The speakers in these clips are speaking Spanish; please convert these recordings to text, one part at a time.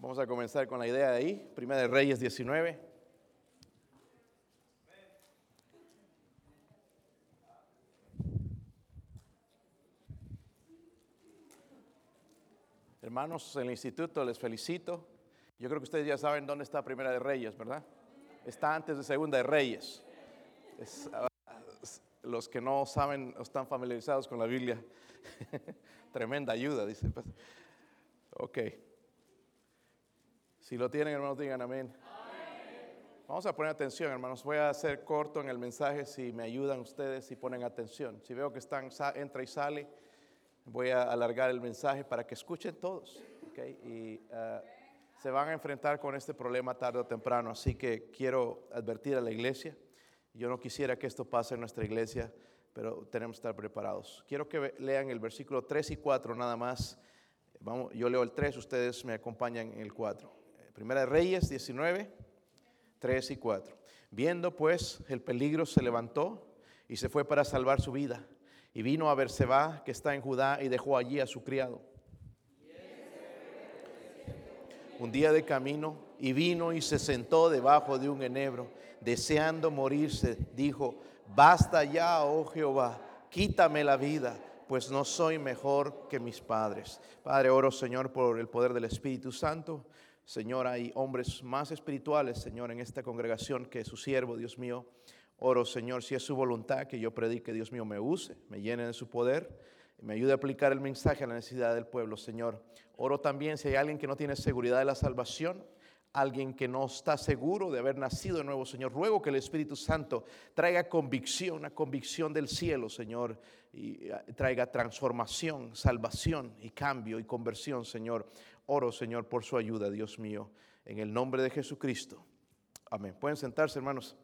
Vamos a comenzar con la idea de ahí, Primera de Reyes 19. Hermanos el instituto, les felicito. Yo creo que ustedes ya saben dónde está Primera de Reyes, ¿verdad? Está antes de Segunda de Reyes. Es, ah, los que no saben o están familiarizados con la Biblia, tremenda ayuda, dice. pues. Ok. Si lo tienen, hermanos, digan amén. Vamos a poner atención, hermanos. Voy a hacer corto en el mensaje si me ayudan ustedes y ponen atención. Si veo que están, entra y sale, voy a alargar el mensaje para que escuchen todos. ¿ok? Y ah, se van a enfrentar con este problema tarde o temprano. Así que quiero advertir a la iglesia. Yo no quisiera que esto pase en nuestra iglesia, pero tenemos que estar preparados. Quiero que lean el versículo 3 y 4 nada más. Vamos, yo leo el 3, ustedes me acompañan en el 4. Primera de Reyes 19, 3 y 4. Viendo pues el peligro se levantó y se fue para salvar su vida. Y vino a Berseba, que está en Judá, y dejó allí a su criado. Un día de camino, y vino y se sentó debajo de un enebro, deseando morirse. Dijo, basta ya, oh Jehová, quítame la vida, pues no soy mejor que mis padres. Padre, oro, Señor, por el poder del Espíritu Santo. Señor, hay hombres más espirituales, Señor, en esta congregación que su siervo, Dios mío. Oro, Señor, si es su voluntad que yo predique, Dios mío, me use, me llene de su poder, me ayude a aplicar el mensaje a la necesidad del pueblo, Señor. Oro también si hay alguien que no tiene seguridad de la salvación, alguien que no está seguro de haber nacido de nuevo, Señor. Ruego que el Espíritu Santo traiga convicción, una convicción del cielo, Señor, y eh, traiga transformación, salvación y cambio y conversión, Señor. Oro, Señor, por su ayuda, Dios mío, en el nombre de Jesucristo. Amén. Pueden sentarse, hermanos.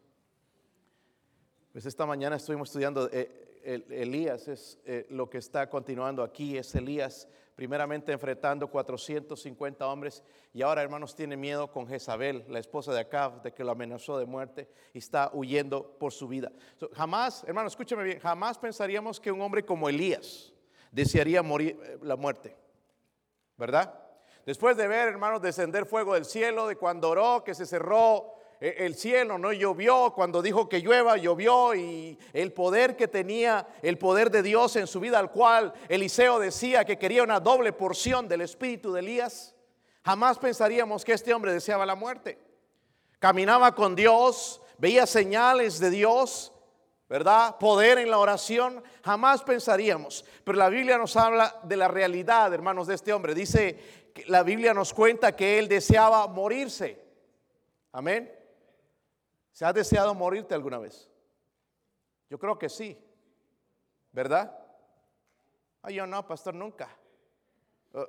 Pues esta mañana estuvimos estudiando eh, el- Elías, es eh, lo que está continuando aquí, es Elías primeramente enfrentando 450 hombres y ahora hermanos tiene miedo con Jezabel, la esposa de Acab, de que lo amenazó de muerte y está huyendo por su vida. Jamás, hermanos, escúcheme bien, jamás pensaríamos que un hombre como Elías desearía morir eh, la muerte, ¿verdad? Después de ver, hermanos, descender fuego del cielo, de cuando oró, que se cerró eh, el cielo, no llovió, cuando dijo que llueva, llovió, y el poder que tenía, el poder de Dios en su vida, al cual Eliseo decía que quería una doble porción del espíritu de Elías, jamás pensaríamos que este hombre deseaba la muerte. Caminaba con Dios, veía señales de Dios, ¿verdad? Poder en la oración, jamás pensaríamos. Pero la Biblia nos habla de la realidad, hermanos, de este hombre. Dice, la Biblia nos cuenta que él deseaba morirse. Amén. ¿Se ha deseado morirte alguna vez? Yo creo que sí. ¿Verdad? Ay, yo no, pastor, nunca. Uh,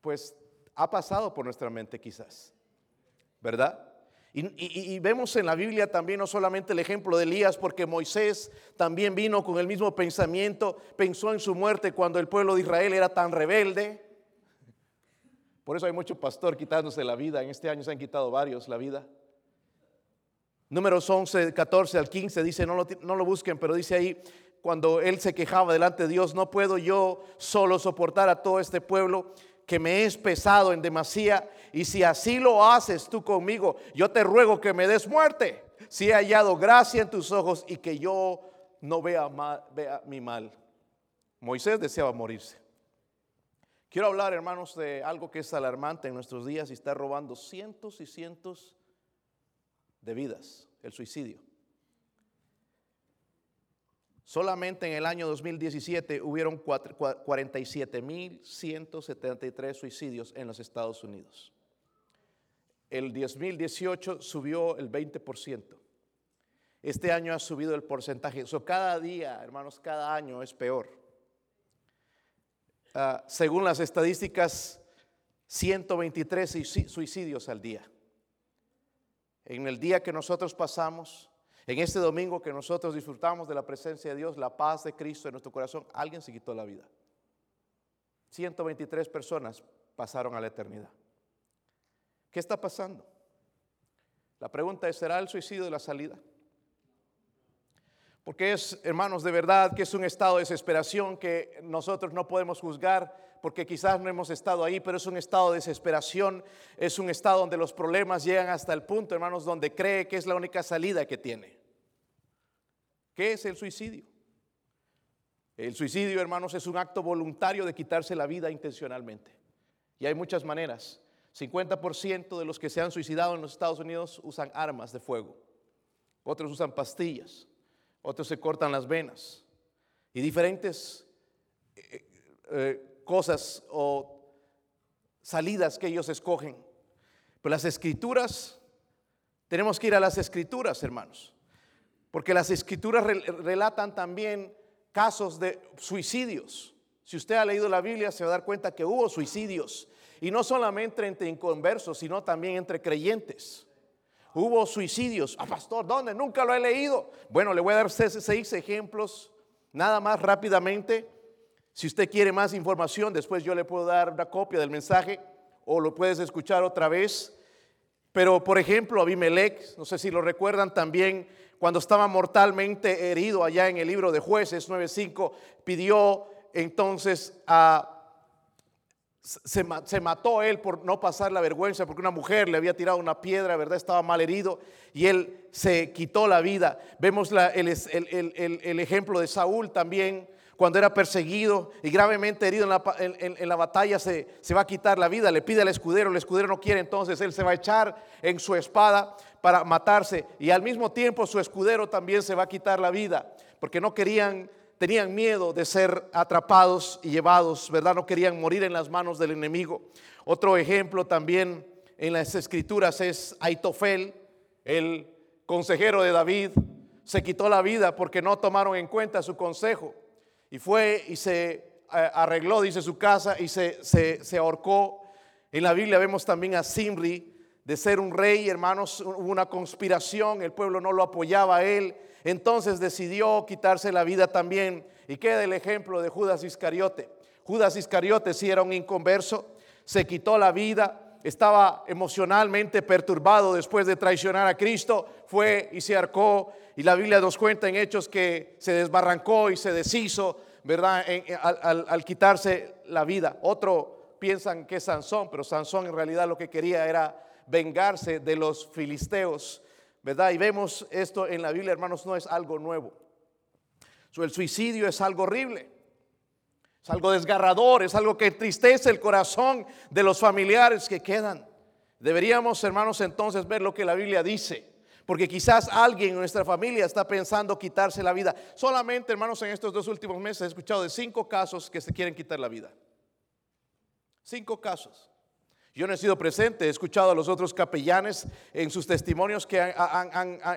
pues ha pasado por nuestra mente quizás. ¿Verdad? Y, y- y vemos en la Biblia también no solamente el ejemplo de Elías, porque Moisés también vino con el mismo pensamiento, pensó en su muerte cuando el pueblo de Israel era tan rebelde. Por eso hay mucho pastor quitándose la vida. En este año se han quitado varios la vida. Números 11, 14 al 15 dice, no lo, no lo busquen, pero dice ahí, cuando él se quejaba delante de Dios, no puedo yo solo soportar a todo este pueblo que me es pesado en demasía, y si así lo haces tú conmigo, yo te ruego que me des muerte, si he hallado gracia en tus ojos y que yo no vea, mal- vea mi mal. Moisés deseaba morirse. Quiero hablar, hermanos, de algo que es alarmante en nuestros días y está robando cientos y cientos de vidas, el suicidio. Solamente en el año 2017 hubieron cuatro- cua- 47.173 suicidios en los Estados Unidos. El 2018 subió el 20%. Este año ha subido el porcentaje. So, cada día, hermanos, cada año es peor. Ah, según las estadísticas, 123 suici- suicidios al día. En el día que nosotros pasamos, en este domingo que nosotros disfrutamos de la presencia de Dios, la paz de Cristo en nuestro corazón, alguien se quitó la vida. 123 personas pasaron a la eternidad. ¿Qué está pasando? La pregunta es, ¿será el suicidio la salida? Porque es, hermanos, de verdad que es un estado de desesperación que nosotros no podemos juzgar porque quizás no hemos estado ahí, pero es un estado de desesperación, es un estado donde los problemas llegan hasta el punto, hermanos, donde cree que es la única salida que tiene. ¿Qué es el suicidio? El suicidio, hermanos, es un acto voluntario de quitarse la vida intencionalmente. Y hay muchas maneras. 50% de los que se han suicidado en los Estados Unidos usan armas de fuego. Otros usan pastillas. Otros se cortan las venas. Y diferentes eh, eh, cosas o salidas que ellos escogen. Pero las escrituras, tenemos que ir a las escrituras, hermanos. Porque las escrituras relatan también casos de suicidios. Si usted ha leído la Biblia se va a dar cuenta que hubo suicidios. Y no solamente entre inconversos, sino también entre creyentes. Hubo suicidios. Ah, pastor, ¿dónde? Nunca lo he leído. Bueno, le voy a dar seis ejemplos, nada más rápidamente. Si usted quiere más información, después yo le puedo dar una copia del mensaje o lo puedes escuchar otra vez. Pero, por ejemplo, Abimelech, no sé si lo recuerdan también, cuando estaba mortalmente herido allá en el libro de jueces 9.5, pidió entonces a... Se, se, mató él por no pasar la vergüenza, porque una mujer le había tirado una piedra, ¿verdad? Estaba mal herido y él se quitó la vida. Vemos la, el, el, el, ejemplo de Saúl también, cuando era perseguido y gravemente herido en la, en la, batalla, se, se va a quitar la vida, le pide al escudero, el escudero no quiere, entonces él se va a echar en su espada para matarse y al mismo tiempo su escudero también se va a quitar la vida porque no querían, tenían miedo de ser atrapados y llevados, ¿verdad? No querían morir en las manos del enemigo. Otro ejemplo también en las escrituras es Aitofel, el consejero de David, se quitó la vida porque no tomaron en cuenta su consejo y fue y se eh, arregló, dice su casa, y se, se, se ahorcó. En la Biblia vemos también a Simri, de ser un rey, hermanos, hubo una conspiración, el pueblo no lo apoyaba a él, entonces decidió quitarse la vida también. Y queda el ejemplo de Judas Iscariote. Judas Iscariote si era un inconverso, se quitó la vida, estaba emocionalmente perturbado después de traicionar a Cristo, fue y se arcó. Y la Biblia nos cuenta en hechos que se desbarrancó y se deshizo, ¿verdad? al quitarse la vida. Otro piensan que es Sansón, pero Sansón en realidad lo que quería era vengarse de los filisteos, ¿verdad? Y vemos esto en la Biblia, hermanos, no es algo nuevo. el suicidio es algo horrible, es algo desgarrador, es algo que entristece el corazón de los familiares que quedan. Deberíamos, hermanos, entonces ver lo que la Biblia dice. Porque quizás alguien en nuestra familia está pensando quitarse la vida. Solamente, hermanos, en estos dos últimos meses he escuchado de cinco casos que se quieren quitar la vida. Cinco casos. Yo no he sido presente, he escuchado a los otros capellanes en sus testimonios que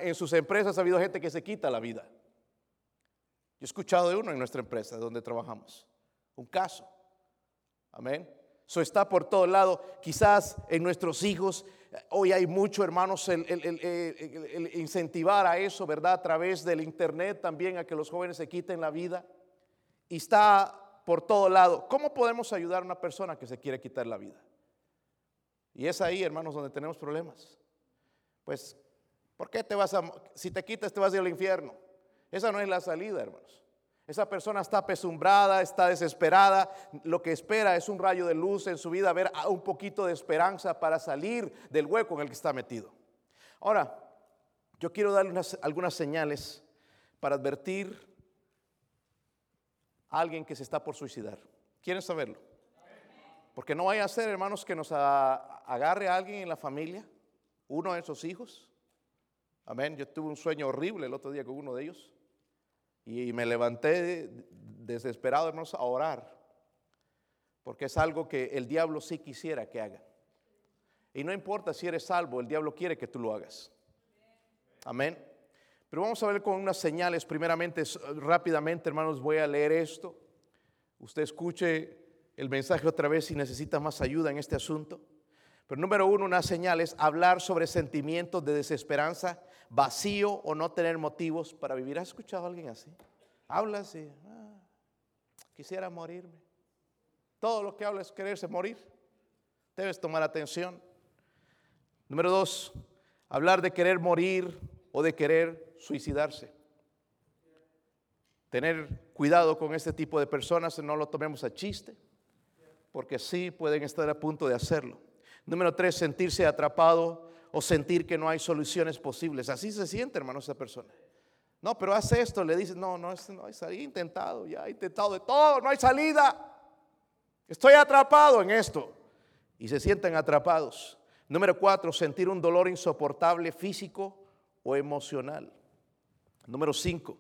en sus empresas ha habido gente que se quita la vida. Yo he escuchado de uno en nuestra empresa donde trabajamos, un caso. Amén. Eso está por todo lado. Quizás en nuestros hijos, hoy hay mucho, hermanos, el, el, incentivar a eso, ¿verdad? A través del internet también a que los jóvenes se quiten la vida. Y está por todo lado. ¿Cómo podemos ayudar a una persona que se quiere quitar la vida? Y es ahí, hermanos, donde tenemos problemas. Pues, ¿por qué te vas a, si te quitas, te vas al infierno? Esa no es la salida, hermanos. Esa persona está apesumbrada, está desesperada. Lo que espera es un rayo de luz en su vida, ver un poquito de esperanza para salir del hueco en el que está metido. Ahora, yo quiero darle algunas señales para advertir a alguien que se está por suicidar. ¿Quieren saberlo? Porque no vaya a ser, hermanos, que nos agarre a alguien en la familia, uno de esos hijos. Amén. Yo tuve un sueño horrible el otro día con uno de ellos. Y me levanté desesperado, hermanos, a orar. Porque es algo que el diablo sí quisiera que haga. Y no importa si eres salvo, el diablo quiere que tú lo hagas. Amén. Pero vamos a ver con unas señales. Primeramente, rápidamente, hermanos, voy a leer esto. Usted escuche el mensaje otra vez si necesita más ayuda en este asunto. Pero número uno, una señal es hablar sobre sentimientos de desesperanza, vacío o no tener motivos para vivir. ¿Has escuchado a alguien así? Habla así, ah, quisiera morirme. Todo lo que habla es quererse morir. Debes tomar atención. Número dos, hablar de querer morir o de querer suicidarse. Tener cuidado con este tipo de personas, no lo tomemos a chiste. Porque sí pueden estar a punto de hacerlo. Número tres, sentirse atrapado o sentir que no hay soluciones posibles. Así se siente, hermano, esa persona. No, pero hace esto, le dice, no, no, no hay salida, he intentado, ya he intentado de todo, no hay salida. Estoy atrapado en esto. Y se sienten atrapados. Número cuatro, sentir un dolor insoportable físico o emocional. Número cinco,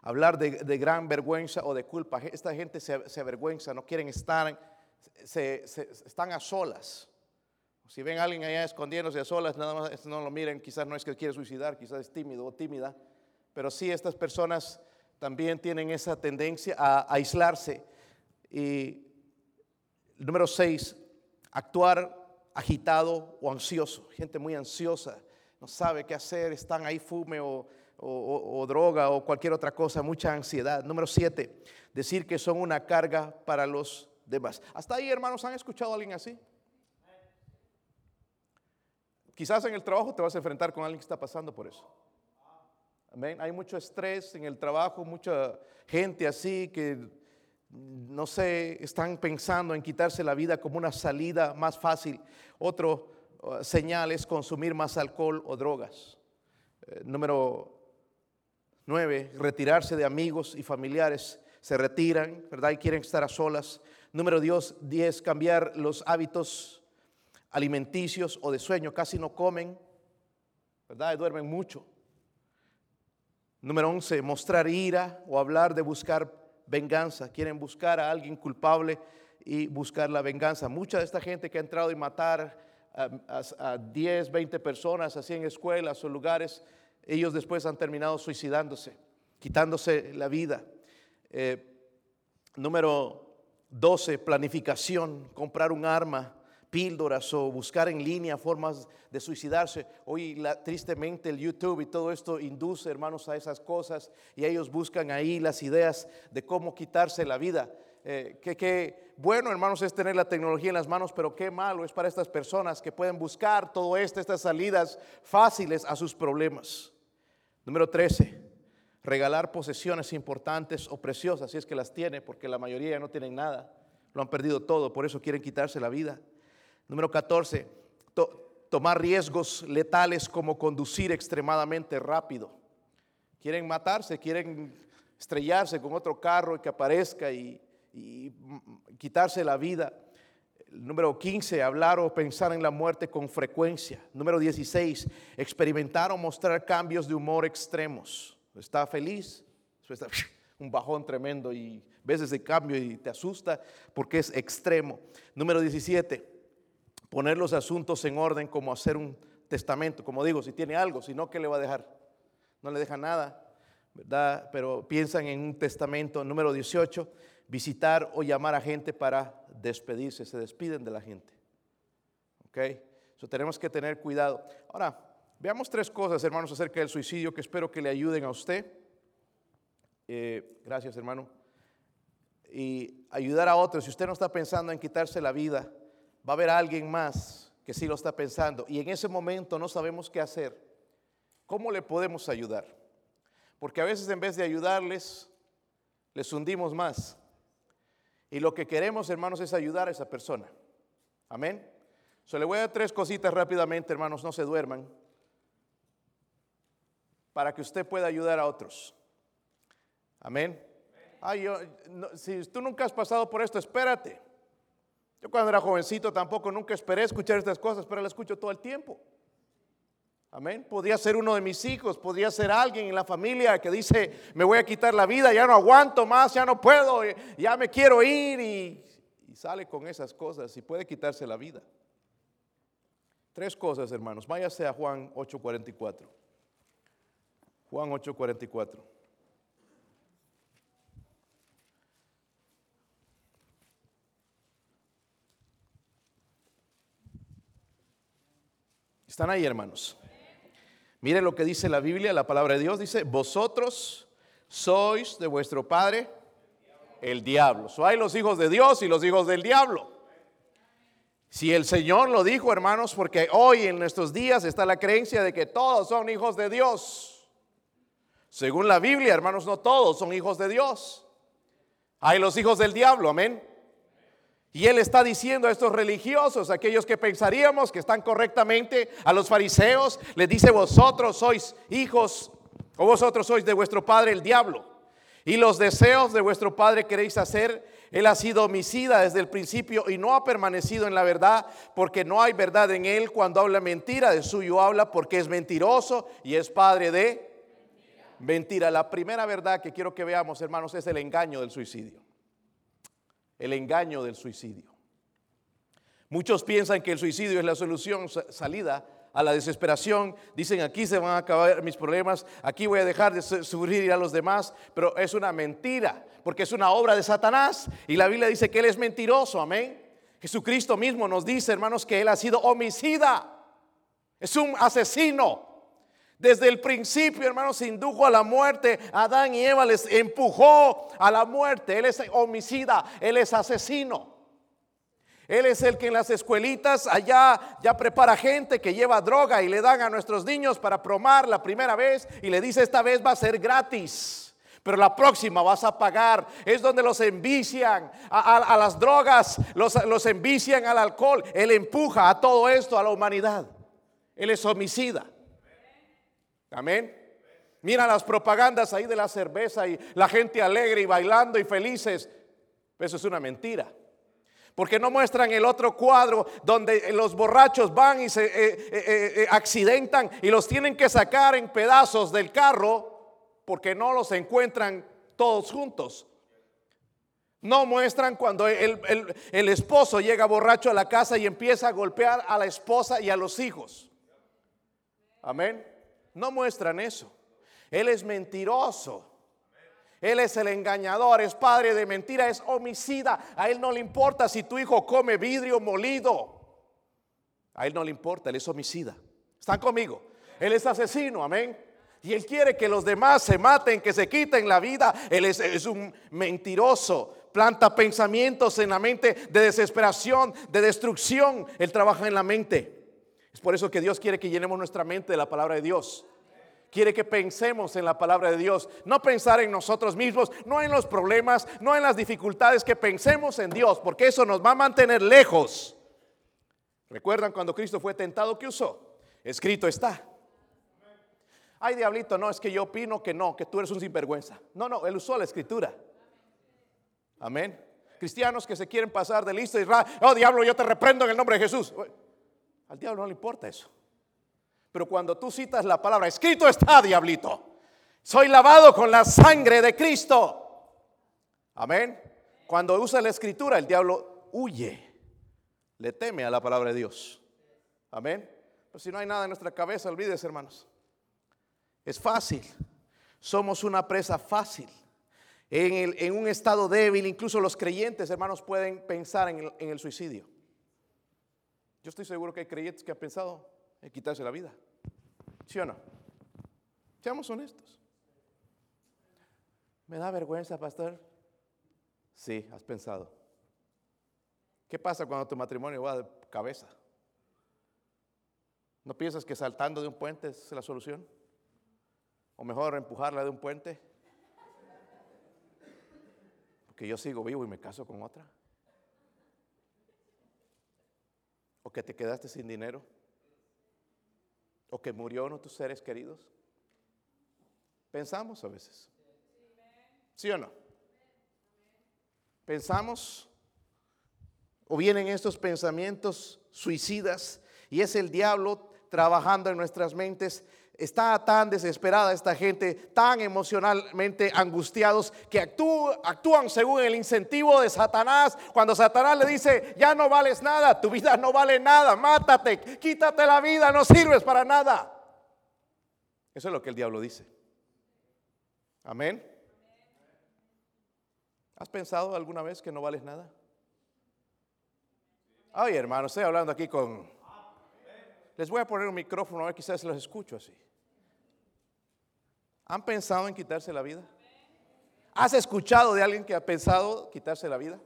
hablar de, gran vergüenza o de culpa. Esta gente se, avergüenza, no quieren estar, se, están a solas. Si ven a alguien allá escondiéndose a solas, nada más no lo miren, quizás no es que quiere suicidar, quizás es tímido o tímida, pero sí estas personas también tienen esa tendencia a, aislarse. Y número seis, actuar agitado o ansioso, gente muy ansiosa, no sabe qué hacer, están ahí fume o, o, droga o cualquier otra cosa, mucha ansiedad. Número siete, decir que son una carga para los Hasta ahí, hermanos, ¿han escuchado a alguien así? Quizás en el trabajo te vas a enfrentar con alguien que está pasando por eso. Amén. Hay mucho estrés en el trabajo, mucha gente así que, no sé, están pensando en quitarse la vida como una salida más fácil. Otro uh, señal es consumir más alcohol o drogas. Eh, número Nueve, retirarse de amigos y familiares. Se retiran, ¿verdad? Y quieren estar a solas. Número diez, cambiar los hábitos alimenticios o de sueño. Casi no comen, ¿verdad? Duermen mucho. Número once, mostrar ira o hablar de buscar venganza. Quieren buscar a alguien culpable y buscar la venganza. Mucha de esta gente que ha entrado y matar a, a, 10, 20 personas así en escuelas o lugares, ellos después han terminado suicidándose, quitándose la vida. Eh, número 12, planificación, comprar un arma, píldoras o buscar en línea formas de suicidarse. Hoy tristemente el YouTube y todo esto induce, hermanos, a esas cosas y ellos buscan ahí las ideas de cómo quitarse la vida. Eh, que, bueno, hermanos, es tener la tecnología en las manos, pero qué malo es para estas personas que pueden buscar todo esto, estas salidas fáciles a sus problemas. Número 13, regalar posesiones importantes o preciosas, si es que las tiene, porque la mayoría no tienen nada, lo han perdido todo, por eso quieren quitarse la vida. Número 14, tomar riesgos letales como conducir extremadamente rápido. Quieren matarse, quieren estrellarse con otro carro y que aparezca y, y quitarse la vida. Número 15, hablar o pensar en la muerte con frecuencia. Número 16, experimentar o mostrar cambios de humor extremos. Está feliz, un bajón tremendo y ves ese cambio y te asusta porque es extremo. Número 17, poner los asuntos en orden como hacer un testamento. Como digo, si tiene algo, si no, ¿qué le va a dejar? No le deja nada, ¿verdad? Pero piensan en un testamento. Número 18, visitar o llamar a gente para despedirse, se despiden de la gente. ¿Ok? Eso tenemos que tener cuidado. Ahora, veamos tres cosas, hermanos, acerca del suicidio que espero que le ayuden a usted. Eh, gracias, hermano. Y ayudar a otros. Si usted no está pensando en quitarse la vida, va a haber alguien más que sí lo está pensando. Y en ese momento no sabemos qué hacer. ¿Cómo le podemos ayudar? Porque a veces en vez de ayudarles, les hundimos más. Y lo que queremos, hermanos, es ayudar a esa persona. Amén. So, le voy a dar tres cositas rápidamente, hermanos, no se duerman, para que usted pueda ayudar a otros. Amén. Ay, yo, si tú nunca has pasado por esto, espérate. Yo cuando era jovencito tampoco nunca esperé escuchar estas cosas, pero las escucho todo el tiempo. Amén. Podría ser uno de mis hijos, podría ser alguien en la familia que dice, me voy a quitar la vida, ya no aguanto más, ya no puedo, ya me quiero ir y, sale con esas cosas y puede quitarse la vida. Tres cosas, hermanos. Váyase a Juan 8:44. Juan 8:44. ¿Están ahí, hermanos? Mire lo que dice la Biblia, la palabra de Dios dice, vosotros sois de vuestro padre el diablo. So hay los hijos de Dios y los hijos del diablo. Si el Señor lo dijo, hermanos, porque hoy en nuestros días está la creencia de que todos son hijos de Dios. Según la Biblia, hermanos, no todos son hijos de Dios. Hay los hijos del diablo, amén. Y él está diciendo a estos religiosos, aquellos que pensaríamos que están correctamente, a los fariseos, les dice, vosotros sois hijos o vosotros sois de vuestro padre el diablo. Y los deseos de vuestro padre queréis hacer. Él ha sido homicida desde el principio y no ha permanecido en la verdad porque no hay verdad en él. Cuando habla mentira, de suyo habla porque es mentiroso y es padre de mentira. La primera verdad que quiero que veamos, hermanos, es el engaño del suicidio el engaño del suicidio. Muchos piensan que el suicidio es la solución, salida a la desesperación. Dicen, aquí se van a acabar mis problemas, aquí voy a dejar de sufrir a los demás, pero es una mentira, porque es una obra de Satanás y la Biblia dice que Él es mentiroso, amén. Jesucristo mismo nos dice, hermanos, que Él ha sido homicida, es un asesino. Desde el principio, hermanos, indujo a la muerte. Adán y Eva les empujó a la muerte. Él es homicida, él es asesino. Él es el que en las escuelitas allá ya prepara gente que lleva droga y le dan a nuestros niños para promar la primera vez y le dice esta vez va a ser gratis. Pero la próxima vas a pagar. Es donde los envician a, las drogas, los, los envician al alcohol. Él empuja a todo esto a la humanidad. Él es homicida. Amén. Mira las propagandas ahí de la cerveza y la gente alegre y bailando y felices. Eso es una mentira. Porque no muestran el otro cuadro donde los borrachos van y se eh, eh, eh, accidentan y los tienen que sacar en pedazos del carro porque no los encuentran todos juntos. No muestran cuando el, el esposo llega borracho a la casa y empieza a golpear a la esposa y a los hijos. Amén. No muestran eso. Él es mentiroso. Él es el engañador, es padre de mentira, es homicida. A él no le importa si tu hijo come vidrio molido. A él no le importa, él es homicida. ¿Están conmigo? Él es asesino, amén. Y él quiere que los demás se maten, que se quiten la vida. Él es, es un mentiroso. Planta pensamientos en la mente de desesperación, de destrucción. Él trabaja en la mente. Es por eso que Dios quiere que llenemos nuestra mente de la palabra de Dios. Quiere que pensemos en la palabra de Dios, no pensar en nosotros mismos, no en los problemas, no en las dificultades, que pensemos en Dios, porque eso nos va a mantener lejos. ¿Recuerdan cuando Cristo fue tentado? ¿Qué usó? Escrito está. Ay, diablito, no, es que yo opino que no, que tú eres un sinvergüenza. No, no, él usó la escritura. Amén. Cristianos que se quieren pasar de listo y, oh diablo, yo te reprendo en el nombre de Jesús. Al diablo no le importa eso. Pero cuando tú citas la palabra, escrito está, diablito. Soy lavado con la sangre de Cristo. Amén. Cuando usa la escritura, el diablo huye. Le teme a la palabra de Dios. Amén. Pero si no hay nada en nuestra cabeza, olvides, hermanos. Es fácil. Somos una presa fácil. En, un estado débil, incluso los creyentes, hermanos, pueden pensar en el suicidio. Yo estoy seguro que hay creyentes que han pensado en quitarse la vida. ¿Sí o no? Seamos honestos. ¿Me da vergüenza, pastor? Sí, has pensado. ¿Qué pasa cuando tu matrimonio va de cabeza? ¿No piensas que saltando de un puente es la solución? ¿O mejor empujarla de un puente? Porque yo sigo vivo y me caso con otra. Que te quedaste sin dinero, o que murió uno de tus seres queridos. Pensamos a veces. ¿Sí o no? Pensamos o vienen estos pensamientos suicidas y es el diablo trabajando en nuestras mentes está tan desesperada esta gente, tan emocionalmente angustiados, que actúan según el incentivo de Satanás. Cuando Satanás le dice, ya no vales nada, tu vida no vale nada, mátate, quítate la vida, no sirves para nada. Eso es lo que el diablo dice. Amén. ¿Has pensado alguna vez que no vales nada? Ay, hermano, estoy hablando aquí con... Les voy a poner un micrófono a ver, quizás los escucho así. ¿Han pensado en quitarse la vida? ¿Has escuchado de alguien que ha pensado quitarse la vida?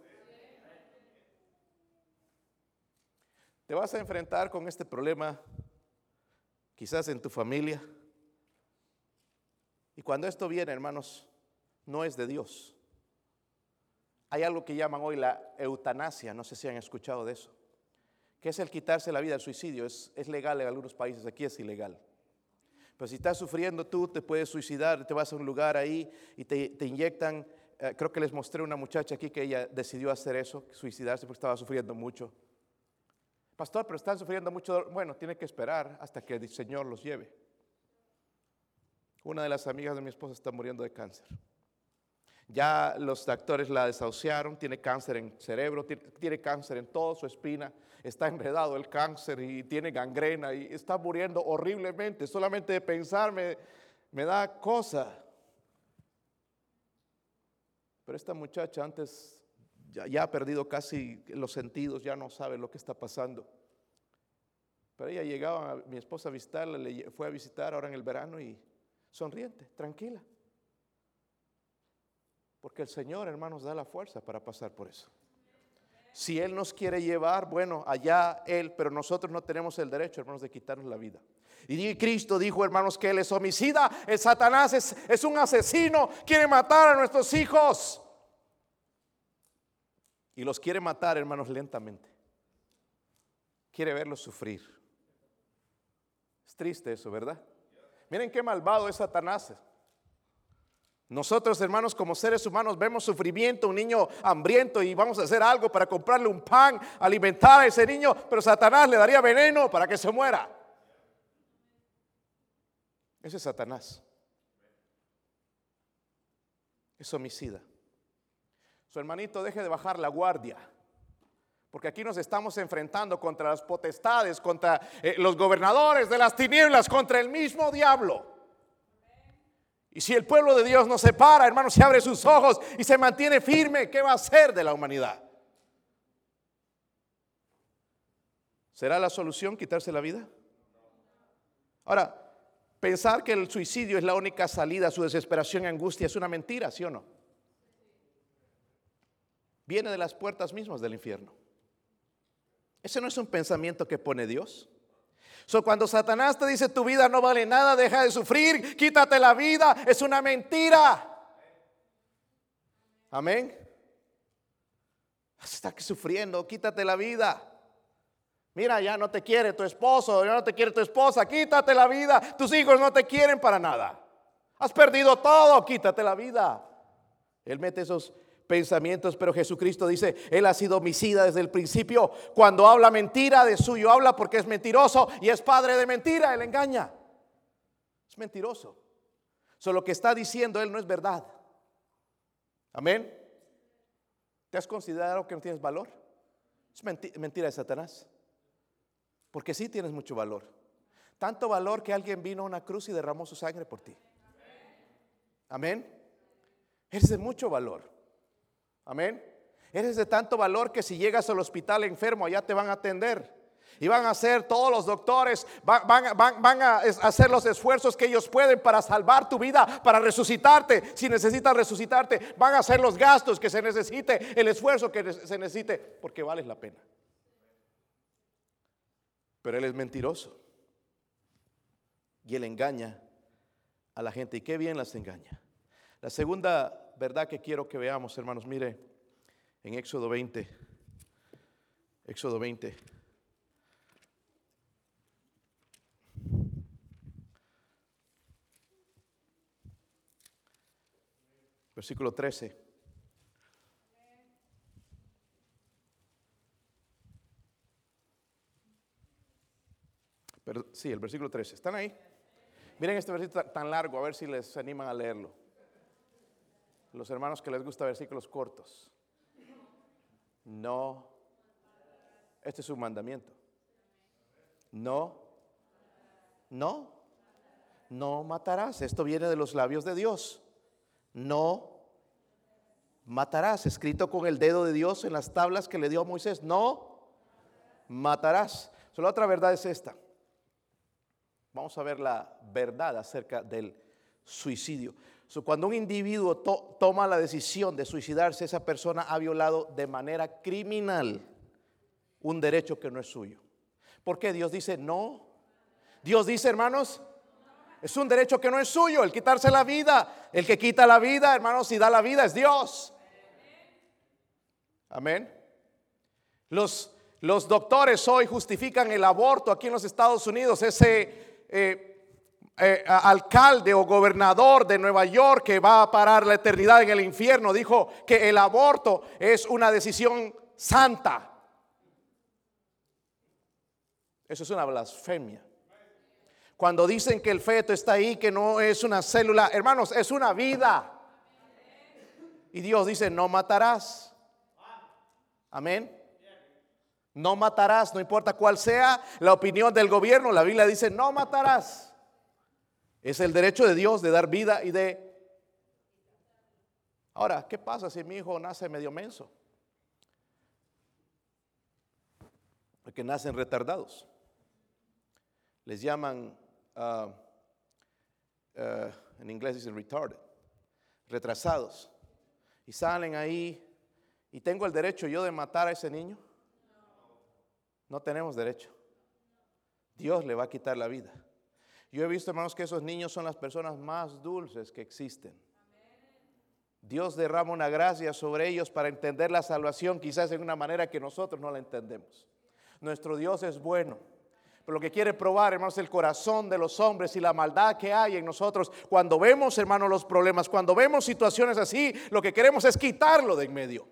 Te vas a enfrentar con este problema quizás en tu familia. Y cuando esto viene, hermanos, no es de Dios. Hay algo que llaman hoy la eutanasia, no sé si han escuchado de eso, que es el quitarse la vida, el suicidio. Es, es legal en algunos países, aquí es ilegal. Pero si estás sufriendo tú, te puedes suicidar, te vas a un lugar ahí y te, inyectan. eh, creo que les mostré una muchacha aquí que ella decidió hacer eso, suicidarse porque estaba sufriendo mucho. Pastor, pero están sufriendo mucho. dolor. Bueno, tiene que esperar hasta que el Señor los lleve. Una de las amigas de mi esposa está muriendo de cáncer. Ya los doctores la desahuciaron, tiene cáncer en cerebro, tiene, tiene cáncer en toda su espina, está enredado el cáncer y tiene gangrena y está muriendo horriblemente. Solamente de pensar me, me da cosa. Pero esta muchacha antes ya, ya ha perdido casi los sentidos, ya no sabe lo que está pasando. Pero ella llegaba, mi esposa a visitarla, le fue a visitar ahora en el verano y sonriente, tranquila. Porque el Señor, hermanos, da la fuerza para pasar por eso. Si Él nos quiere llevar, bueno, allá Él, pero nosotros no tenemos el derecho, hermanos, de quitarnos la vida. Y Cristo dijo, hermanos, que Él es homicida, el Satanás es, es un asesino, quiere matar a nuestros hijos. Y los quiere matar, hermanos, lentamente. Quiere verlos sufrir. Es triste eso, ¿verdad? Miren qué malvado es Satanás. Nosotros, hermanos, como seres humanos, vemos sufrimiento, un niño hambriento y vamos a hacer algo para comprarle un pan, alimentar a ese niño, pero Satanás le daría veneno para que se muera. Ese es Satanás. Es homicida. Su hermanito, deje de bajar la guardia. Porque aquí nos estamos enfrentando contra las potestades, contra eh, los gobernadores de las tinieblas, contra el mismo diablo. Y si el pueblo de Dios no se para, hermanos, se abre sus ojos y se mantiene firme, ¿qué va a hacer de la humanidad? ¿Será la solución quitarse la vida? Ahora, pensar que el suicidio es la única salida a su desesperación y angustia es una mentira, ¿sí o no? Viene de las puertas mismas del infierno. Ese no es un pensamiento que pone Dios. So, cuando Satanás te dice tu vida no vale nada, deja de sufrir, quítate la vida, es una mentira. Amén. Está sufriendo, quítate la vida. Mira, ya no te quiere tu esposo, ya no te quiere tu esposa, quítate la vida. Tus hijos no te quieren para nada. Has perdido todo, quítate la vida. Él mete esos pensamientos, pero Jesucristo dice, Él ha sido homicida desde el principio. Cuando habla mentira de suyo, habla porque es mentiroso y es padre de mentira, Él engaña. Es mentiroso. Solo lo que está diciendo Él no es verdad. Amén. ¿Te has considerado que no tienes valor? Es menti- mentira de Satanás. Porque sí tienes mucho valor. Tanto valor que alguien vino a una cruz y derramó su sangre por ti. Amén. Eres de mucho valor. Amén. Eres de tanto valor que si llegas al hospital enfermo, allá te van a atender. Y van a hacer todos los doctores, van, van- van- a hacer los esfuerzos que ellos pueden para salvar tu vida, para resucitarte. Si necesitas resucitarte, van a hacer los gastos que se necesite, el esfuerzo que se necesite, porque vale la pena. Pero él es mentiroso. Y él engaña a la gente. Y qué bien las engaña. La segunda verdad que quiero que veamos, hermanos, mire, en Éxodo 20. Éxodo 20. Versículo 13. Pero, sí, el versículo 13. ¿Están ahí? Miren este versículo ta- tan largo, a ver si les animan a leerlo. Los hermanos que les gusta versículos cortos. No. Este es un mandamiento. No. No. No matarás. Esto viene de los labios de Dios. No matarás. Escrito con el dedo de Dios en las tablas que le dio a Moisés. No matarás. Solo otra verdad es esta. Vamos a ver la verdad acerca del suicidio. Cuando un individuo to- toma la decisión de suicidarse, esa persona ha violado de manera criminal un derecho que no es suyo. ¿Por qué Dios dice no? Dios dice, hermanos, es un derecho que no es suyo, el quitarse la vida. El que quita la vida, hermanos, y da la vida es Dios. Amén. Los, los doctores hoy justifican el aborto aquí en los Estados Unidos. Ese eh, eh, alcalde o gobernador de Nueva York que va a parar la eternidad en el infierno dijo que el aborto es una decisión santa. Eso es una blasfemia. Cuando dicen que el feto está ahí, que no es una célula, hermanos, es una vida. Y Dios dice, no matarás. Amén. No matarás, no importa cuál sea la opinión del gobierno. La Biblia dice, no matarás. Es el derecho de Dios de dar vida y de... Ahora, ¿qué pasa si mi hijo nace medio menso? Porque nacen retardados. Les llaman, uh, uh, en inglés dicen retarded, retrasados. Y salen ahí y tengo el derecho yo de matar a ese niño. No tenemos derecho. Dios le va a quitar la vida. Yo he visto, hermanos, que esos niños son las personas más dulces que existen. Dios derrama una gracia sobre ellos para entender la salvación, quizás en una manera que nosotros no la entendemos. Nuestro Dios es bueno. Pero lo que quiere probar, hermanos, el corazón de los hombres y la maldad que hay en nosotros. Cuando vemos, hermanos, los problemas, cuando vemos situaciones así, lo que queremos es quitarlo de en medio.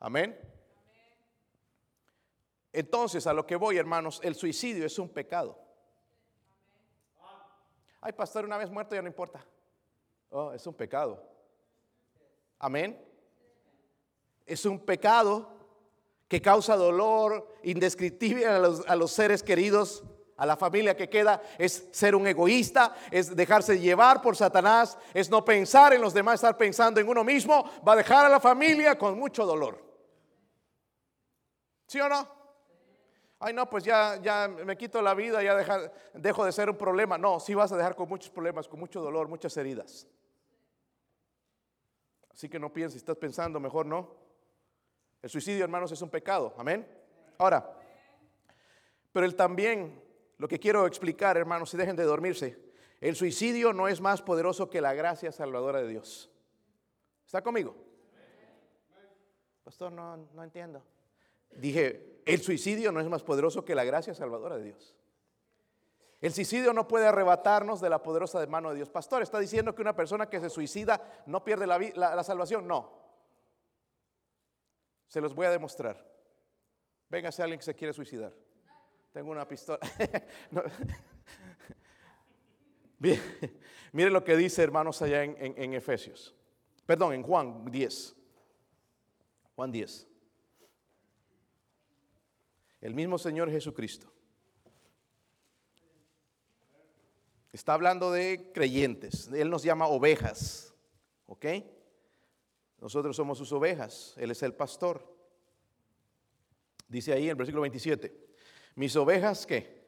Amén. Entonces, a lo que voy, hermanos, el suicidio es un pecado. Ay, pastor, una vez muerto ya no importa. Oh, es un pecado. Amén. Es un pecado que causa dolor indescriptible a los, a los, seres queridos, a la familia que queda, es ser un egoísta, es dejarse llevar por Satanás, es no pensar en los demás, estar pensando en uno mismo, va a dejar a la familia con mucho dolor. ¿Sí o no? Ay, no, pues ya, ya me quito la vida, ya dejo de ser un problema. No, sí vas a dejar con muchos problemas, con mucho dolor, muchas heridas. Así que no pienses, estás pensando, mejor no. El suicidio, hermanos, es un pecado. Amén. Ahora, pero él también, lo que quiero explicar, hermanos, si dejen de dormirse, el suicidio no es más poderoso que la gracia salvadora de Dios. ¿Está conmigo? Pastor, no, no entiendo. Dije, el suicidio no es más poderoso que la gracia salvadora de Dios. El suicidio no puede arrebatarnos de la poderosa mano de Dios. Pastor, ¿está diciendo que una persona que se suicida no pierde la, la salvación? No. Se los voy a demostrar. Véngase alguien que se quiere suicidar. Tengo una pistola. Mire lo que dice, hermanos, allá en, en Efesios. Perdón, en Juan 10. Juan 10. El mismo Señor Jesucristo. Está hablando de creyentes. Él nos llama ovejas. ¿Ok? Nosotros somos sus ovejas. Él es el pastor. Dice ahí en el versículo 27. Mis ovejas ¿qué?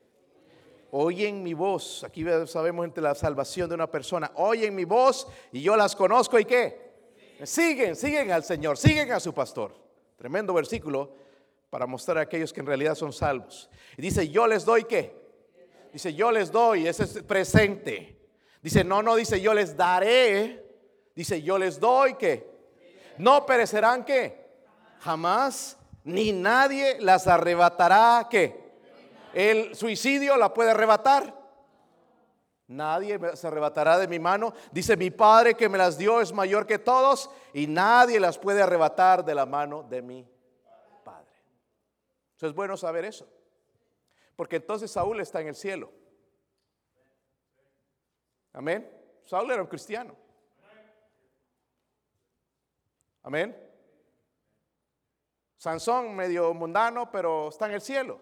oyen mi voz. Aquí sabemos entre la salvación de una persona. Oyen mi voz y yo las conozco y qué. Siguen, siguen al Señor, siguen a su pastor. Tremendo versículo para mostrar a aquellos que en realidad son salvos. Y dice, yo les doy qué. Dice, yo les doy, ese es presente. Dice, no, no, dice, yo les daré. Dice, yo les doy qué. No perecerán qué. Jamás, ni nadie las arrebatará qué. El suicidio la puede arrebatar. Nadie se arrebatará de mi mano. Dice mi Padre que me las dio es mayor que todos y nadie las puede arrebatar de la mano de mí es bueno saber eso. Porque entonces Saúl está en el cielo. Amén. Saúl era un cristiano. Amén. Sansón medio mundano, pero está en el cielo.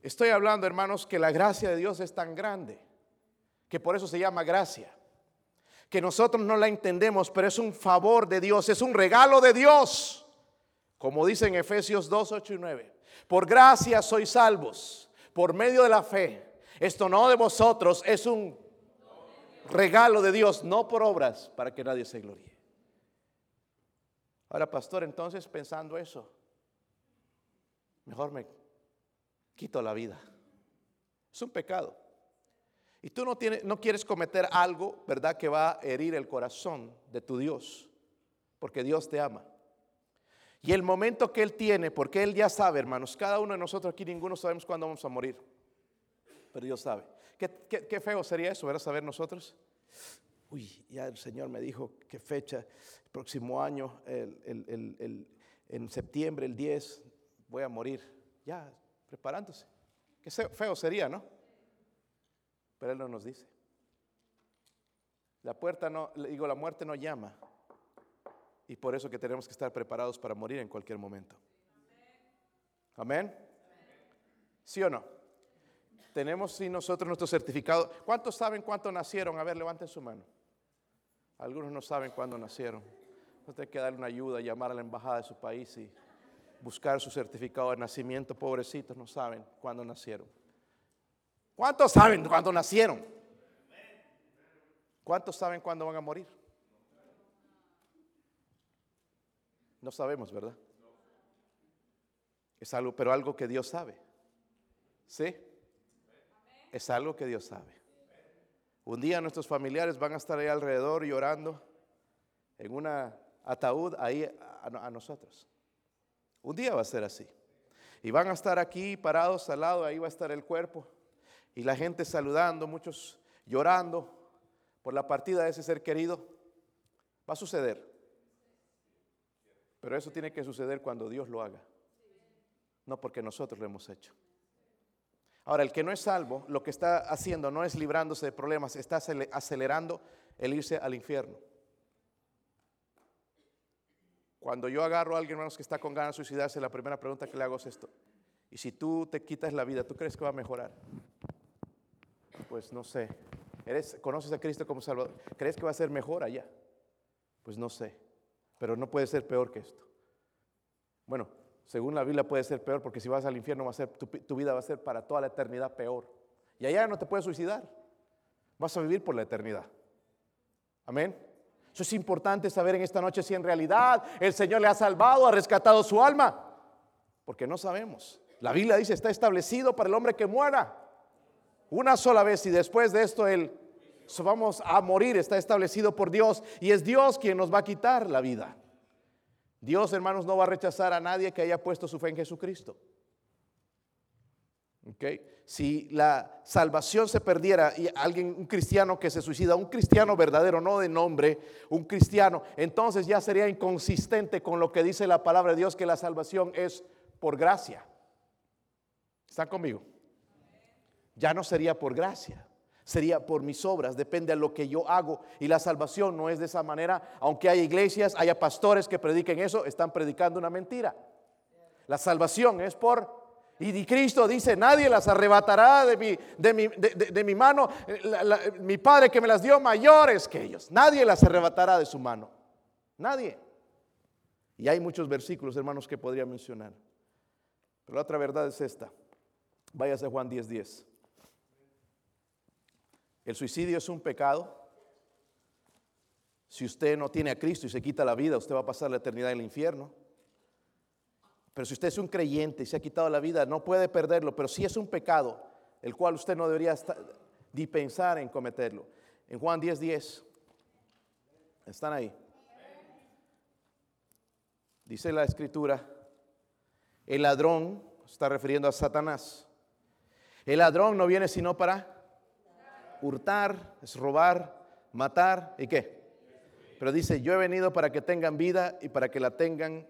Estoy hablando, hermanos, que la gracia de Dios es tan grande, que por eso se llama gracia. Que nosotros no la entendemos, pero es un favor de Dios, es un regalo de Dios. Como dice en Efesios 2, 8 y 9. Por gracia sois salvos, por medio de la fe. Esto no de vosotros, es un regalo de Dios, no por obras, para que nadie se gloríe. Ahora, pastor, entonces pensando eso, mejor me quito la vida. Es un pecado. Y tú no, tienes, no quieres cometer algo, ¿verdad?, que va a herir el corazón de tu Dios. porque Dios te ama. Y el momento que Él tiene, porque Él ya sabe, hermanos, cada uno de nosotros aquí, ninguno sabemos cuándo vamos a morir, pero Dios sabe. Qué, feo sería eso, ¿verdad? Saber nosotros. Uy, ya el Señor me dijo qué fecha, próximo año, en septiembre, el 10, voy a morir. Ya, preparándose. Qué feo sería, ¿no? Pero Él no nos dice. La puerta no, digo, la muerte no llama. Y por eso que tenemos que estar preparados para morir en cualquier momento. Amén. ¿Sí o no? Tenemos sí nosotros nuestro certificado. ¿Cuántos saben cuánto nacieron? A ver, levanten su mano. Algunos no saben cuándo nacieron. No tiene que darle una ayuda, llamar a la embajada de su país y buscar su certificado de nacimiento. Pobrecitos no saben cuándo nacieron. ¿Cuántos saben cuándo nacieron? ¿Cuántos saben cuándo van a morir? No sabemos, ¿verdad? Es algo, pero algo que Dios sabe. ¿Sí? Es algo que Dios sabe. Un día nuestros familiares van a estar ahí alrededor llorando en una ataúd ahí a, nosotros. Un día va a ser así. Y van a estar aquí parados al lado, ahí va a estar el cuerpo. Y la gente saludando, muchos llorando por la partida de ese ser querido. Va a suceder. Pero eso tiene que suceder cuando Dios lo haga. No porque nosotros lo hemos hecho. Ahora, el que no es salvo, lo que está haciendo no es librándose de problemas, está acelerando el irse al infierno. Cuando yo agarro a alguien, hermanos, que está con ganas de suicidarse, la primera pregunta que le hago es esto. Y si tú te quitas la vida, ¿tú crees que va a mejorar? Pues no sé. ¿Eres, ¿Conoces a Cristo como Salvador? ¿Crees que va a ser mejor allá? Pues no sé. Pero no puede ser peor que esto. Bueno, según la Biblia puede ser peor porque si vas al infierno va a ser, tu, vida va a ser para toda la eternidad peor. Y allá no te puedes suicidar. Vas a vivir por la eternidad. Amén. Eso es importante saber en esta noche si en realidad el Señor le ha salvado, ha rescatado su alma. Porque no sabemos. La Biblia dice, está establecido para el hombre que muera una sola vez y después de esto él vamos a morir, está establecido por Dios y es Dios quien nos va a quitar la vida. Dios, hermanos, no va a rechazar a nadie que haya puesto su fe en Jesucristo. Okay. Si la salvación se perdiera y alguien, un cristiano que se suicida, un cristiano verdadero, no de nombre, un cristiano, entonces ya sería inconsistente con lo que dice la palabra de Dios, que la salvación es por gracia. ¿Están conmigo? Ya no sería por gracia sería por mis obras, depende de lo que yo hago. Y la salvación no es de esa manera, aunque haya iglesias, haya pastores que prediquen eso, están predicando una mentira. La salvación es por... Y Cristo dice, nadie las arrebatará de mi, mano. mi Padre que me las dio mayores que ellos. Nadie las arrebatará de su mano. Nadie. Y hay muchos versículos, hermanos, que podría mencionar. Pero la otra verdad es esta. Váyase a Juan 10:10. 10. El suicidio es un pecado. Si usted no tiene a Cristo y se quita la vida, usted va a pasar la eternidad en el infierno. Pero si usted es un creyente y se ha quitado la vida, no puede perderlo, pero sí es un pecado, el cual usted no debería ni pensar en cometerlo. En Juan 10:10, 10, están ahí. Dice la escritura, el ladrón, está refiriendo a Satanás, el ladrón no viene sino para hurtar, es robar, matar y qué. Pero dice, yo he venido para que tengan vida y para que la tengan.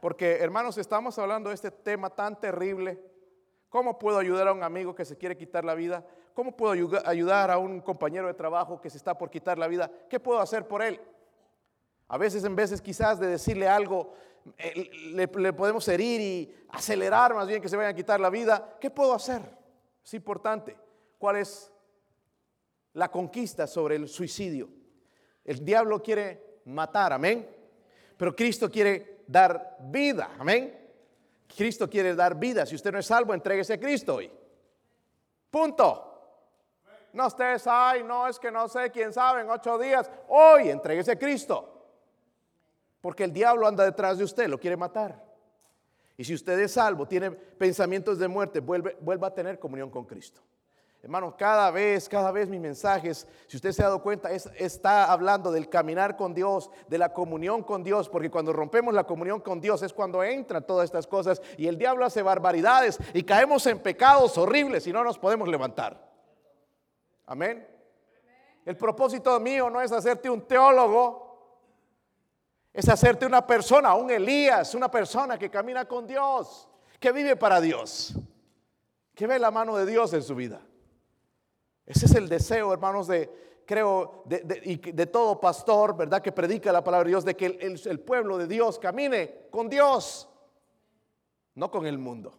Porque hermanos, estamos hablando de este tema tan terrible. ¿Cómo puedo ayudar a un amigo que se quiere quitar la vida? ¿Cómo puedo ayudar a un compañero de trabajo que se está por quitar la vida? ¿Qué puedo hacer por él? A veces en veces quizás de decirle algo, eh, le, le podemos herir y acelerar más bien que se vaya a quitar la vida. ¿Qué puedo hacer? Es importante. ¿Cuál es la conquista sobre el suicidio. El diablo quiere matar, amén. Pero Cristo quiere dar vida, amén. Cristo quiere dar vida. Si usted no es salvo, entréguese a Cristo hoy. Punto. No estés, ay, no, es que no sé, quién sabe, en ocho días. Hoy entréguese a Cristo. Porque el diablo anda detrás de usted, lo quiere matar. Y si usted es salvo, tiene pensamientos de muerte, vuelve, vuelva a tener comunión con Cristo. Hermano, cada vez, cada vez mis mensajes, si usted se ha dado cuenta, está hablando del caminar con Dios, de la comunión con Dios, porque cuando rompemos la comunión con Dios es cuando entran todas estas cosas y el diablo hace barbaridades y caemos en pecados horribles y no nos podemos levantar. Amén. El propósito mío no es hacerte un teólogo, es hacerte una persona, un Elías, una persona que camina con Dios, que vive para Dios, que ve la mano de Dios en su vida. Ese es el deseo, hermanos, de, creo, de, de, todo pastor, ¿verdad? Que predica la palabra de Dios, de que el, pueblo de Dios camine con Dios, no con el mundo.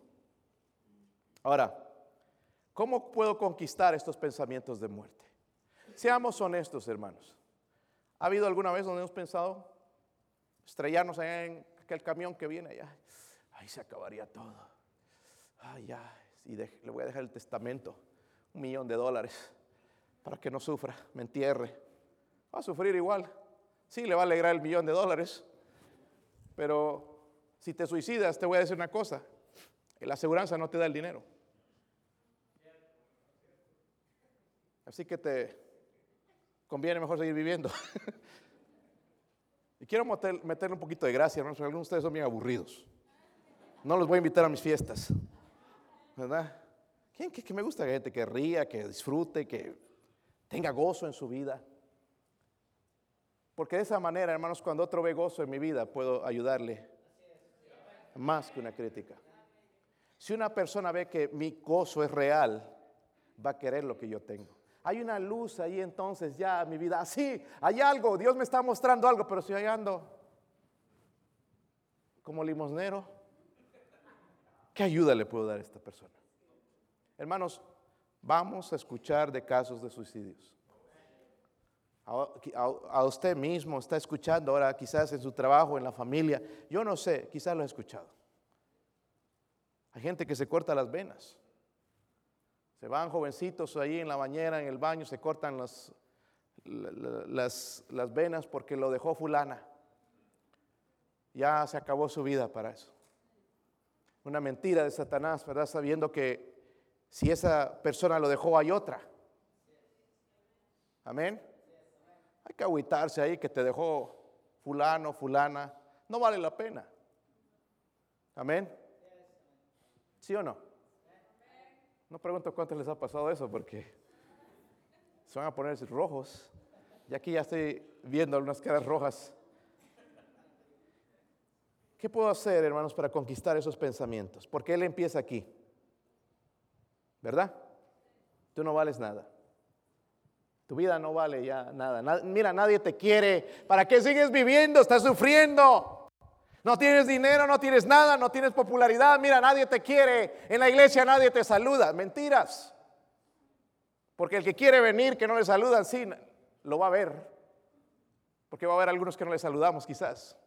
Ahora, ¿cómo puedo conquistar estos pensamientos de muerte? Seamos honestos, hermanos. ¿Ha habido alguna vez donde hemos pensado estrellarnos allá en aquel camión que viene allá? Ahí se acabaría todo. Ay, ya, y le voy a dejar el testamento un millón de dólares para que no sufra, me entierre. Va a sufrir igual. Sí, le va a alegrar el millón de dólares, pero si te suicidas, te voy a decir una cosa, la aseguranza no te da el dinero. Así que te conviene mejor seguir viviendo. y quiero meterle un poquito de gracia, hermanos, algunos de ustedes son bien aburridos. No los voy a invitar a mis fiestas, ¿verdad? ¿Quién que, me gusta gente que ría, que disfrute, que tenga gozo en su vida? Porque de esa manera, hermanos, cuando otro ve gozo en mi vida, puedo ayudarle más que una crítica. Si una persona ve que mi gozo es real, va a querer lo que yo tengo. Hay una luz ahí entonces ya mi vida. Sí, hay algo, Dios me está mostrando algo, pero si yo ando como limosnero, ¿qué ayuda le puedo dar a esta persona? Hermanos, vamos a escuchar de casos de suicidios. A, usted mismo está escuchando ahora, quizás en su trabajo, en la familia. Yo no sé, quizás lo ha escuchado. Hay gente que se corta las venas. Se van jovencitos ahí en la bañera, en el baño, se cortan las, las, las venas porque lo dejó fulana. Ya se acabó su vida para eso. Una mentira de Satanás, ¿verdad? Sabiendo que si esa persona lo dejó, hay otra. Amén. Hay que agüitarse ahí que te dejó fulano, fulana. No vale la pena. Amén. ¿Sí o no? No pregunto cuánto les ha pasado eso porque se van a poner rojos. Y aquí ya estoy viendo algunas caras rojas. ¿Qué puedo hacer, hermanos, para conquistar esos pensamientos? Porque Él empieza aquí. ¿Verdad? Tú no vales nada. Tu vida no vale ya nada. Mira, nadie te quiere. ¿Para qué sigues viviendo? Estás sufriendo. No tienes dinero, no tienes nada, no tienes popularidad. Mira, nadie te quiere. En la iglesia nadie te saluda. Mentiras. Porque el que quiere venir, que no le saludan, sí, lo va a ver. Porque va a haber algunos que no le saludamos quizás.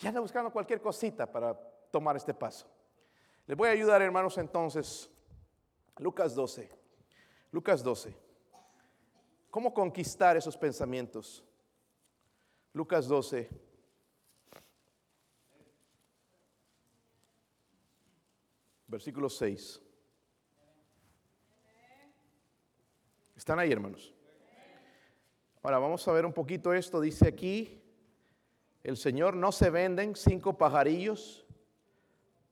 Y anda buscando cualquier cosita para tomar este paso. Les voy a ayudar, hermanos, entonces Lucas 12. Lucas 12. ¿Cómo conquistar esos pensamientos? Lucas 12. Versículo 6. ¿Están ahí, hermanos? Ahora vamos a ver un poquito esto. Dice aquí, el Señor no se venden cinco pajarillos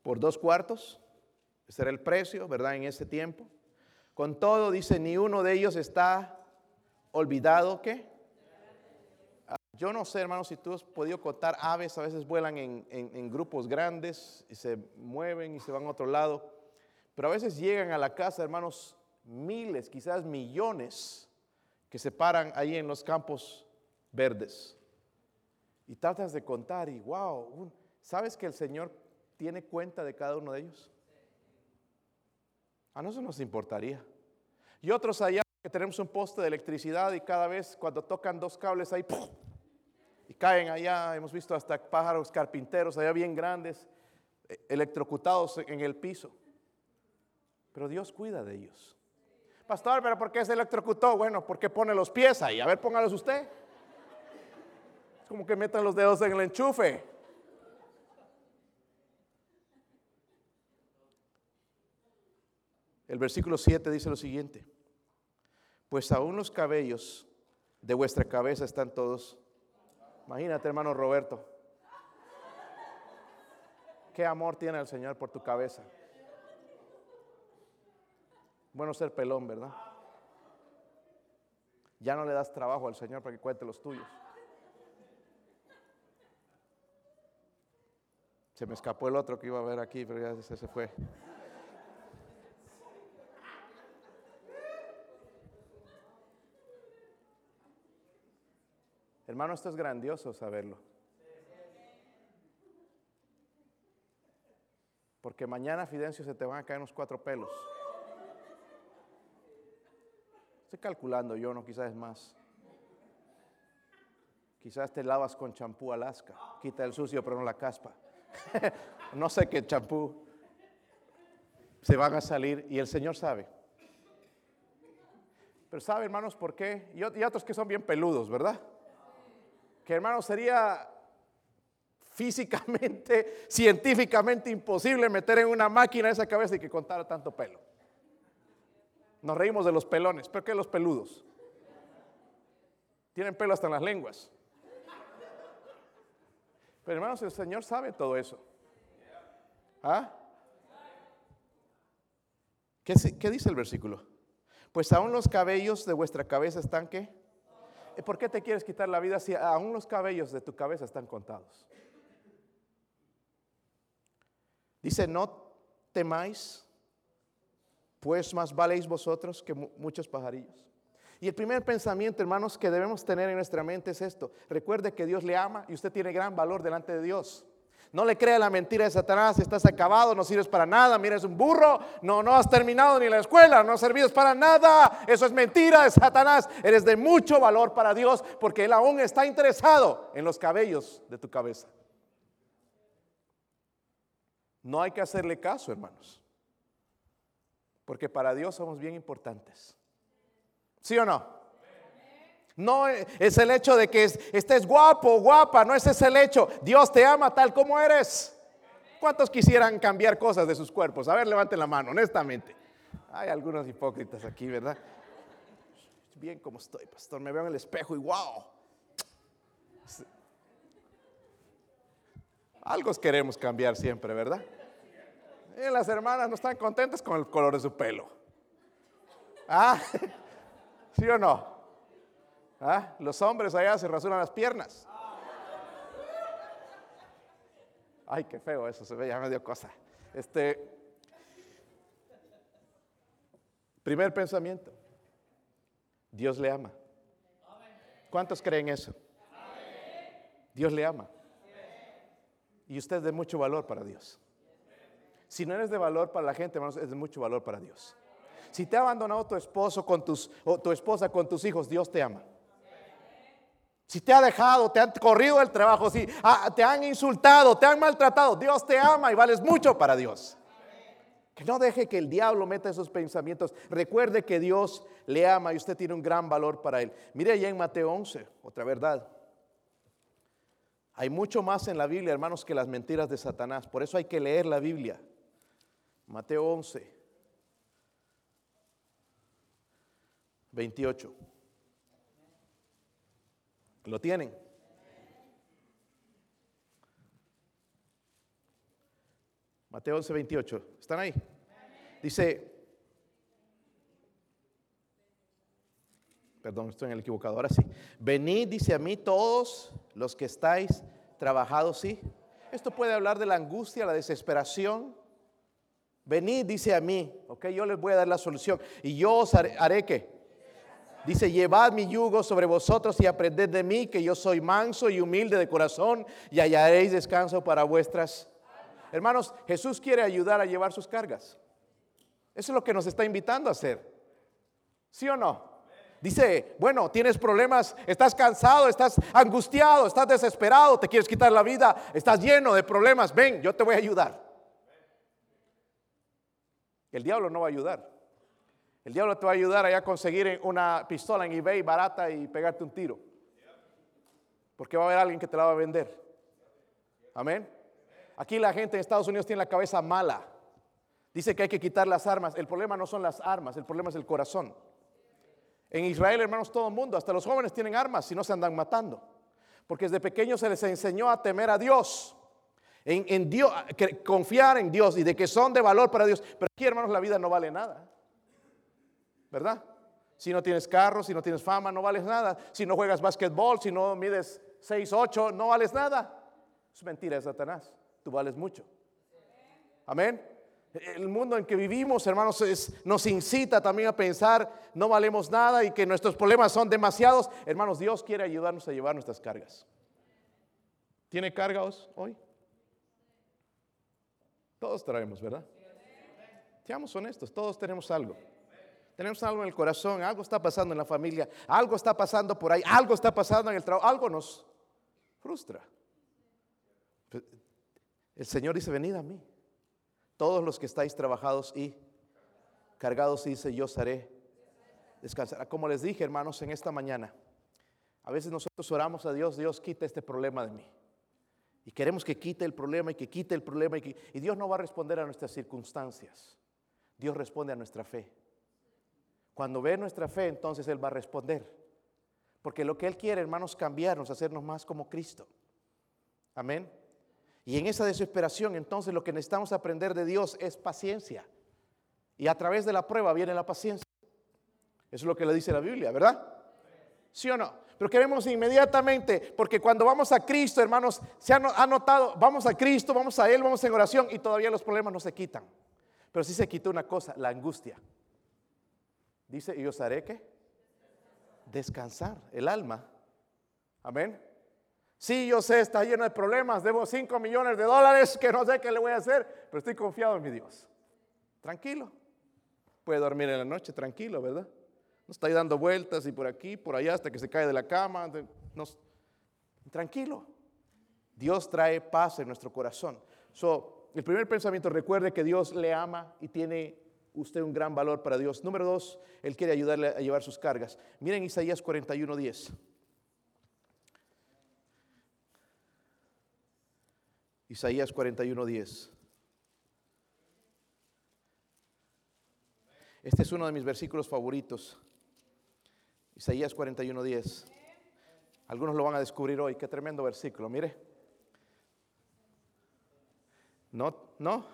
por dos cuartos. Ese era el precio, ¿verdad? En ese tiempo. Con todo, dice, ni uno de ellos está olvidado, ¿qué? Ah, yo no sé, hermanos, si tú has podido contar aves, a veces vuelan en, en, grupos grandes y se mueven y se van a otro lado, pero a veces llegan a la casa, hermanos, miles, quizás millones, que se paran ahí en los campos verdes. Y tratas de contar y, wow, ¿sabes que el Señor tiene cuenta de cada uno de ellos? A nosotros nos importaría. Y otros allá que tenemos un poste de electricidad y cada vez cuando tocan dos cables ahí, y caen allá, hemos visto hasta pájaros carpinteros allá bien grandes, eh, electrocutados en el piso. Pero Dios cuida de ellos. Pastor, pero ¿por qué se electrocutó? Bueno, porque pone los pies ahí. A ver, póngalos usted. Es como que metan los dedos en el enchufe. El versículo 7 dice lo siguiente, pues aún los cabellos de vuestra cabeza están todos. Imagínate, hermano Roberto, qué amor tiene el Señor por tu cabeza. Bueno ser pelón, ¿verdad? Ya no le das trabajo al Señor para que cuente los tuyos. Se me escapó el otro que iba a ver aquí, pero ya se, se fue. Hermano, esto es grandioso saberlo. Porque mañana, Fidencio, se te van a caer unos cuatro pelos. Estoy calculando yo, no quizás es más. Quizás te lavas con champú Alaska. Quita el sucio, pero no la caspa. no sé qué champú. Se van a salir y el Señor sabe. Pero sabe, hermanos, por qué. Y otros que son bien peludos, ¿verdad? Que, hermanos, sería físicamente, científicamente imposible meter en una máquina esa cabeza y que contara tanto pelo. Nos reímos de los pelones, pero ¿qué los peludos? Tienen pelo hasta en las lenguas. Pero hermanos, el Señor sabe todo eso. ¿Ah? ¿Qué, ¿Qué, dice el versículo? Pues aún los cabellos de vuestra cabeza están qué? ¿Por qué te quieres quitar la vida si aún los cabellos de tu cabeza están contados? Dice, no temáis, pues más valéis vosotros que muchos pajarillos. Y el primer pensamiento, hermanos, que debemos tener en nuestra mente es esto. Recuerde que Dios le ama y usted tiene gran valor delante de Dios. No le crea la mentira de Satanás, estás acabado, no sirves para nada, mira, es un burro, no, no has terminado ni la escuela, no sirves para nada. Eso es mentira de Satanás. Eres de mucho valor para Dios porque Él aún está interesado en los cabellos de tu cabeza. No hay que hacerle caso, hermanos, porque para Dios somos bien importantes. ¿Sí o no? No es el hecho de que estés guapo, guapa, no ese es el hecho. Dios te ama tal como eres. ¿Cuántos quisieran cambiar cosas de sus cuerpos? A ver, levanten la mano, honestamente. Hay algunos hipócritas aquí, ¿verdad? Bien como estoy, pastor. Me veo en el espejo y wow. Algo queremos cambiar siempre, ¿verdad? Y las hermanas no están contentas con el color de su pelo. ¿Ah? ¿Sí o no? ¿Ah? Los hombres allá se rasuran las piernas. Ay, qué feo eso, se ve ya medio cosa. Este, primer pensamiento, Dios le ama. ¿Cuántos creen eso? Dios le ama. Y usted es de mucho valor para Dios. Si no eres de valor para la gente, hermanos, es de mucho valor para Dios. Si te ha abandonado tu esposo con tus, o tu esposa con tus hijos, Dios te ama. Si te ha dejado, te han corrido el trabajo, si ah, te han insultado, te han maltratado, Dios te ama y vales mucho para Dios. Que no deje que el diablo meta esos pensamientos. Recuerde que Dios le ama y usted tiene un gran valor para él. Mire allá en Mateo 11, otra verdad. Hay mucho más en la Biblia, hermanos, que las mentiras de Satanás. Por eso hay que leer la Biblia. Mateo 11, 28. ¿Lo tienen? Mateo 11, 28. ¿Están ahí? Dice, perdón, estoy en el equivocado, ahora sí. Venid, dice a mí, todos los que estáis trabajados, sí. Esto puede hablar de la angustia, la desesperación, Venid, dice a mí, ok, yo les voy a dar la solución. Y yo os haré, haré que. Dice, llevad mi yugo sobre vosotros y aprended de mí, que yo soy manso y humilde de corazón, y hallaréis descanso para vuestras. Hermanos, Jesús quiere ayudar a llevar sus cargas. Eso es lo que nos está invitando a hacer. ¿Sí o no? Dice, bueno, tienes problemas, estás cansado, estás angustiado, estás desesperado, te quieres quitar la vida, estás lleno de problemas, ven, yo te voy a ayudar. El diablo no va a ayudar. El diablo te va a ayudar a conseguir una pistola en eBay barata y pegarte un tiro. Porque va a haber alguien que te la va a vender. Amén. Aquí la gente en Estados Unidos tiene la cabeza mala. Dice que hay que quitar las armas. El problema no son las armas, el problema es el corazón. En Israel, hermanos, todo el mundo, hasta los jóvenes tienen armas si no se andan matando. Porque desde pequeños se les enseñó a temer a Dios. En, Dios, confiar en Dios y de que son de valor para Dios. Pero aquí, hermanos, la vida no vale nada. ¿Verdad? Si no tienes carro, si no tienes fama, no vales nada. Si no juegas básquetbol, si no mides 6, 8, no vales nada. Es mentira de Satanás. Tú vales mucho. Amén. El mundo en que vivimos, hermanos, nos incita también a pensar no valemos nada y que nuestros problemas son demasiados. Hermanos, Dios quiere ayudarnos a llevar nuestras cargas. ¿Tiene cargas hoy? Todos traemos, ¿verdad? Seamos honestos, todos tenemos algo. Tenemos algo en el corazón, algo está pasando en la familia, algo está pasando por ahí, algo está pasando en el trabajo, algo nos frustra. El Señor dice, venid a mí. Todos los que estáis trabajados y cargados, dice, yo haré descansar. Como les dije, hermanos, en esta mañana, a veces nosotros oramos a Dios, Dios quita este problema de mí. Y queremos que quite el problema y que quite el problema. Y, y Dios no va a responder a nuestras circunstancias. Dios responde a nuestra fe. Cuando ve nuestra fe, entonces Él va a responder. Porque lo que Él quiere, hermanos, cambiarnos, hacernos más como Cristo. Amén. Y en esa desesperación, entonces lo que necesitamos aprender de Dios es paciencia. Y a través de la prueba viene la paciencia. Eso es lo que le dice la Biblia, ¿verdad? ¿Sí o no? Pero queremos inmediatamente, porque cuando vamos a Cristo, hermanos, se ha notado, vamos a Cristo, vamos a Él, vamos en oración y todavía los problemas no se quitan. Pero sí se quita una cosa, la angustia. Dice, y os haré que descansar el alma. Amén. Sí, yo sé, está lleno de problemas, debo 5 millones de dólares que no sé qué le voy a hacer, pero estoy confiado en mi Dios. Tranquilo. Puede dormir en la noche tranquilo, ¿verdad? No está ahí dando vueltas y por aquí, por allá, hasta que se cae de la cama. tranquilo. Dios trae paz en nuestro corazón. So, el primer pensamiento, recuerde que Dios le ama y tiene usted un gran valor para Dios. Número dos, Él quiere ayudarle a llevar sus cargas. Miren Isaías 41, 10. Isaías 41, 10. Este es uno de mis versículos favoritos. Isaías 41, 10. Algunos lo van a descubrir hoy. Qué tremendo versículo. Mire. No, no,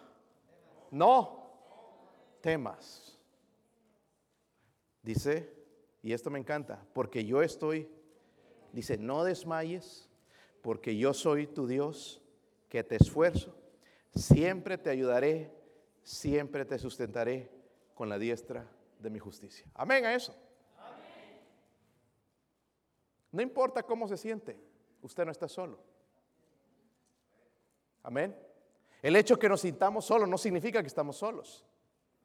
no temas. Dice, y esto me encanta, porque yo estoy, dice, no desmayes, porque yo soy tu Dios, que te esfuerzo, siempre te ayudaré, siempre te sustentaré con la diestra de mi justicia. Amén a eso. No importa cómo se siente, usted no está solo. Amén. El hecho que nos sintamos solos no significa que estamos solos.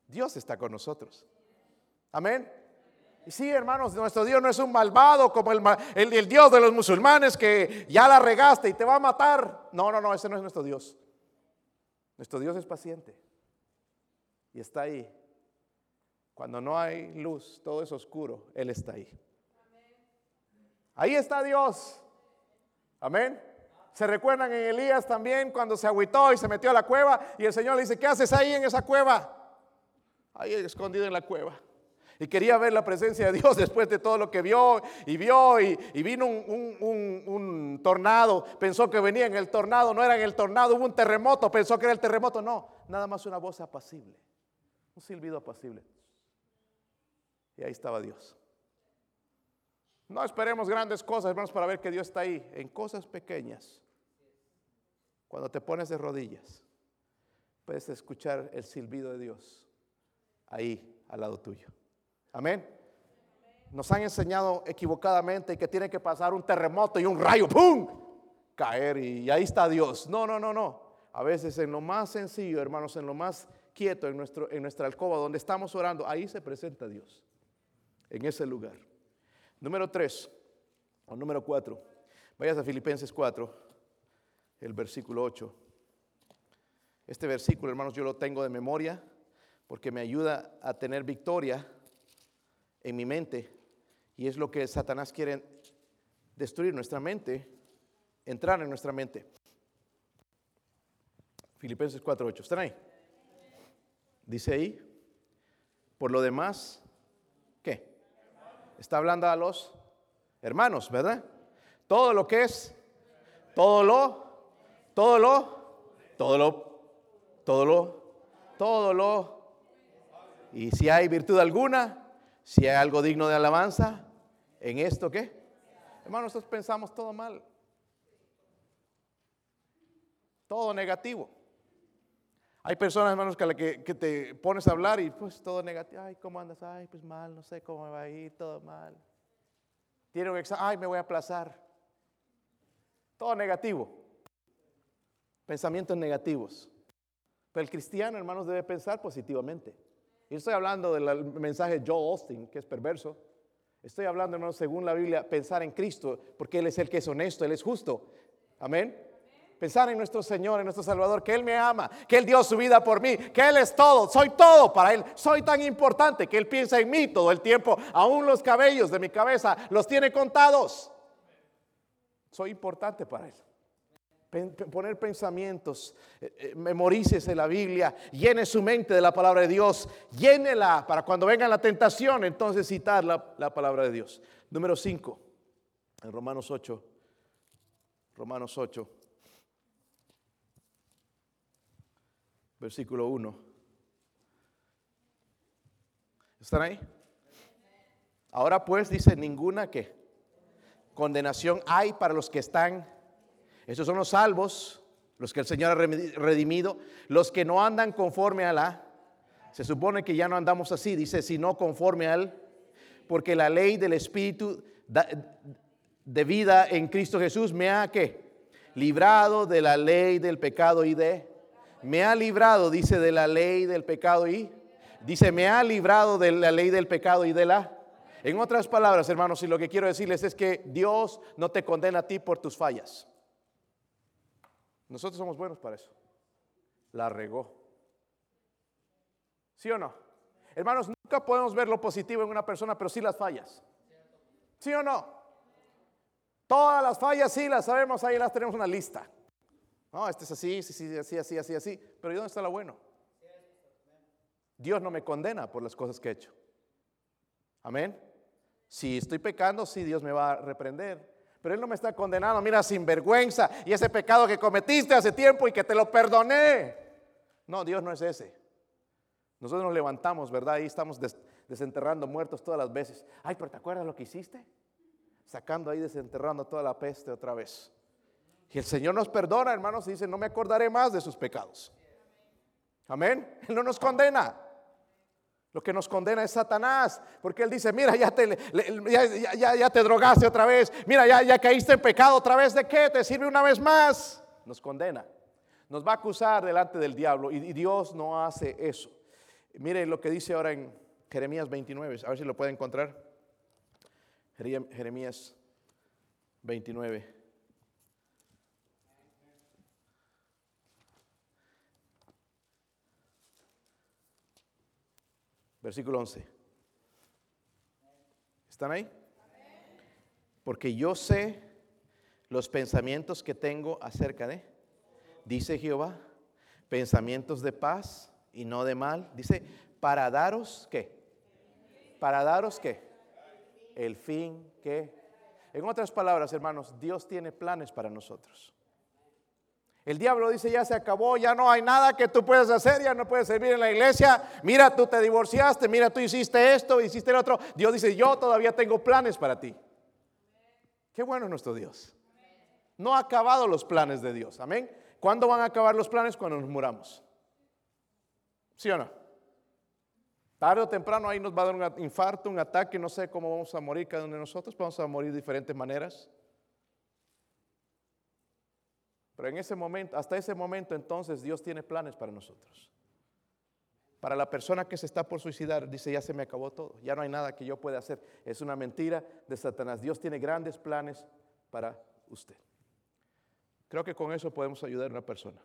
Dios está con nosotros. Amén. Y sí, hermanos, nuestro Dios no es un malvado como el, el, Dios de los musulmanes que ya la regaste y te va a matar. No, no, no, ese no es nuestro Dios. Nuestro Dios es paciente y está ahí. Cuando no hay luz, todo es oscuro, Él está ahí. Ahí está Dios. Amén. ¿Se recuerdan en Elías también cuando se agüitó y se metió a la cueva y el Señor le dice, ¿qué haces ahí en esa cueva? Ahí escondido en la cueva. Y quería ver la presencia de Dios después de todo lo que vio y vio y, vino un, tornado. Pensó que venía en el tornado, no era en el tornado, hubo un terremoto, pensó que era el terremoto. No, nada más una voz apacible, un silbido apacible. Y ahí estaba Dios. No esperemos grandes cosas, hermanos, para ver que Dios está ahí. En cosas pequeñas, cuando te pones de rodillas, puedes escuchar el silbido de Dios ahí al lado tuyo. Amén. Nos han enseñado equivocadamente que tiene que pasar un terremoto y un rayo, ¡pum! caer y ahí está Dios. No, no, no, no. A veces en lo más sencillo, hermanos, en lo más quieto, en, nuestro, en nuestra alcoba, donde estamos orando, ahí se presenta Dios, en ese lugar. Número tres, o número cuatro, vayas a Filipenses 4, el versículo 8. Este versículo, hermanos, yo lo tengo de memoria porque me ayuda a tener victoria en mi mente. Y es lo que Satanás quiere destruir nuestra mente, entrar en nuestra mente. Filipenses 4.8. ¿Están ahí? Dice ahí, por lo demás, ¿qué? Está hablando a los hermanos, ¿verdad? Todo lo que es, todo lo, todo lo, todo lo, todo lo, todo lo. Y si hay virtud alguna, si hay algo digno de alabanza, en esto qué? Hermanos, nosotros pensamos todo mal. Todo negativo. Hay personas, hermanos, que, que, te pones a hablar y pues todo negativo. Ay, ¿cómo andas? Ay, pues mal, no sé cómo me va a ir, todo mal. Tiene un examen, ay, me voy a aplazar. Todo negativo. Pensamientos negativos. Pero el cristiano, hermanos, debe pensar positivamente. Y estoy hablando del mensaje de Joel Austin, que es perverso. Estoy hablando, hermanos, según la Biblia, pensar en Cristo, porque Él es el que es honesto, Él es justo. Amén. Pensar en nuestro Señor, en nuestro Salvador, que Él me ama, que Él dio su vida por mí, que Él es todo, soy todo para Él, soy tan importante que Él piensa en mí todo el tiempo, aún los cabellos de mi cabeza los tiene contados. Soy importante para Él. Poner pensamientos, eh, eh, memorícese la Biblia, llene su mente de la palabra de Dios, llénela para cuando venga la tentación, entonces citar la, la palabra de Dios. Número 5, en Romanos 8, Romanos 8. versículo 1. ¿Están ahí? Ahora pues dice ninguna que condenación hay para los que están, esos son los salvos, los que el Señor ha redimido, los que no andan conforme a la, se supone que ya no andamos así, dice, sino conforme al, porque la ley del Espíritu de vida en Cristo Jesús me ha que librado de la ley del pecado y de me ha librado, dice, de la ley del pecado y dice, me ha librado de la ley del pecado y de la... En otras palabras, hermanos, y lo que quiero decirles es que Dios no te condena a ti por tus fallas. Nosotros somos buenos para eso. La regó. ¿Sí o no? Hermanos, nunca podemos ver lo positivo en una persona, pero sí las fallas. ¿Sí o no? Todas las fallas sí las sabemos, ahí las tenemos una lista. No, este es así, sí, sí, así, así, así, así. Pero ¿y dónde está lo bueno? Dios no me condena por las cosas que he hecho. Amén. Si estoy pecando, sí, Dios me va a reprender. Pero Él no me está condenando, mira, sin vergüenza. Y ese pecado que cometiste hace tiempo y que te lo perdoné. No, Dios no es ese. Nosotros nos levantamos, ¿verdad? Ahí estamos desenterrando muertos todas las veces. Ay, pero ¿te acuerdas lo que hiciste? Sacando ahí, desenterrando toda la peste otra vez. Y el Señor nos perdona, hermanos, y dice, no me acordaré más de sus pecados. Amén. Él no nos condena. Lo que nos condena es Satanás, porque él dice, mira, ya te, drogaste otra vez, mira, ya, caíste en pecado otra vez, ¿de qué? Te sirve una vez más. Nos condena. Nos va a acusar delante del diablo y Dios no hace eso. Mire lo que dice ahora en Jeremías 29, a ver si lo puede encontrar. Jeremías 29. Versículo 11. ¿Están ahí? Porque yo sé los pensamientos que tengo acerca de, dice Jehová, pensamientos de paz y no de mal. Dice, para daros qué? Para daros qué? El fin que. En otras palabras, hermanos, Dios tiene planes para nosotros. El diablo dice, ya se acabó, ya no hay nada que tú puedas hacer, ya no puedes servir en la iglesia. Mira, tú te divorciaste, mira, tú hiciste esto, hiciste el otro. Dios dice, yo todavía tengo planes para ti. Qué bueno nuestro Dios. No ha acabado los planes de Dios. Amén. ¿Cuándo van a acabar los planes? Cuando nos muramos. ¿Sí o no? Tarde o temprano ahí nos va a dar un infarto, un ataque, no sé cómo vamos a morir cada uno de nosotros, vamos a morir de diferentes maneras. Pero en ese momento, hasta ese momento entonces Dios tiene planes para nosotros. Para la persona que se está por suicidar, dice, ya se me acabó todo, ya no hay nada que yo pueda hacer. Es una mentira de Satanás. Dios tiene grandes planes para usted. Creo que con eso podemos ayudar a una persona.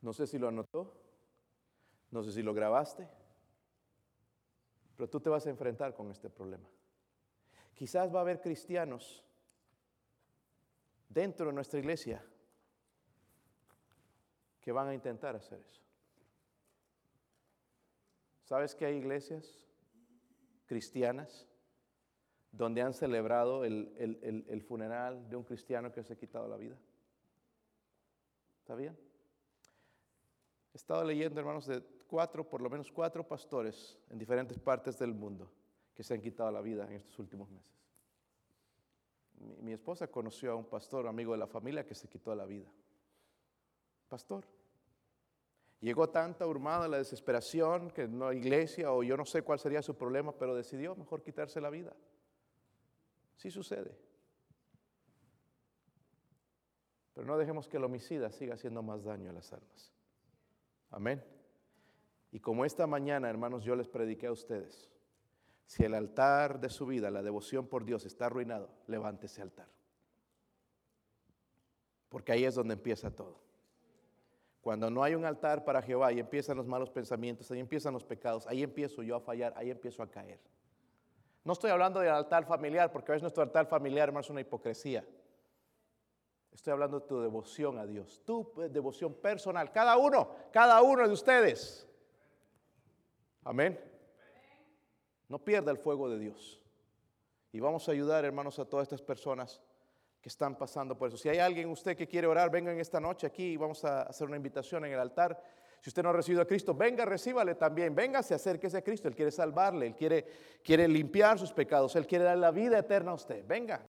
No sé si lo anotó, no sé si lo grabaste, pero tú te vas a enfrentar con este problema. Quizás va a haber cristianos dentro de nuestra iglesia que van a intentar hacer eso. ¿Sabes que hay iglesias cristianas donde han celebrado el, funeral de un cristiano que se ha quitado la vida? ¿Sabían? He estado leyendo, hermanos, de cuatro, por lo menos cuatro pastores en diferentes partes del mundo que se han quitado la vida en estos últimos meses. Mi, esposa conoció a un pastor, amigo de la familia, que se quitó la vida. Pastor. Llegó tanta hurmada la desesperación que no iglesia o yo no sé cuál sería su problema, pero decidió mejor quitarse la vida. Sí sucede. Pero no dejemos que el homicida siga haciendo más daño a las almas. Amén. Y como esta mañana, hermanos, yo les prediqué a ustedes, si el altar de su vida, la devoción por Dios está arruinado, levante ese altar. Porque ahí es donde empieza todo. Cuando no hay un altar para Jehová, ahí empiezan los malos pensamientos, ahí empiezan los pecados, ahí empiezo yo a fallar, ahí empiezo a caer. No estoy hablando del altar familiar, porque a veces nuestro altar familiar, hermano, es una hipocresía. Estoy hablando de tu devoción a Dios, tu eh, devoción personal, cada uno, cada uno de ustedes. Amén. No pierda el fuego de Dios. Y vamos a ayudar, hermanos, a todas estas personas que están pasando por eso. Si hay alguien usted que quiere orar, venga en esta noche aquí y vamos a hacer una invitación en el altar. Si usted no ha recibido a Cristo, venga, recíbale también. Véngase, acérquese a Cristo. Él quiere salvarle, Él quiere, quiere limpiar sus pecados, Él quiere dar la vida eterna a usted. Venga.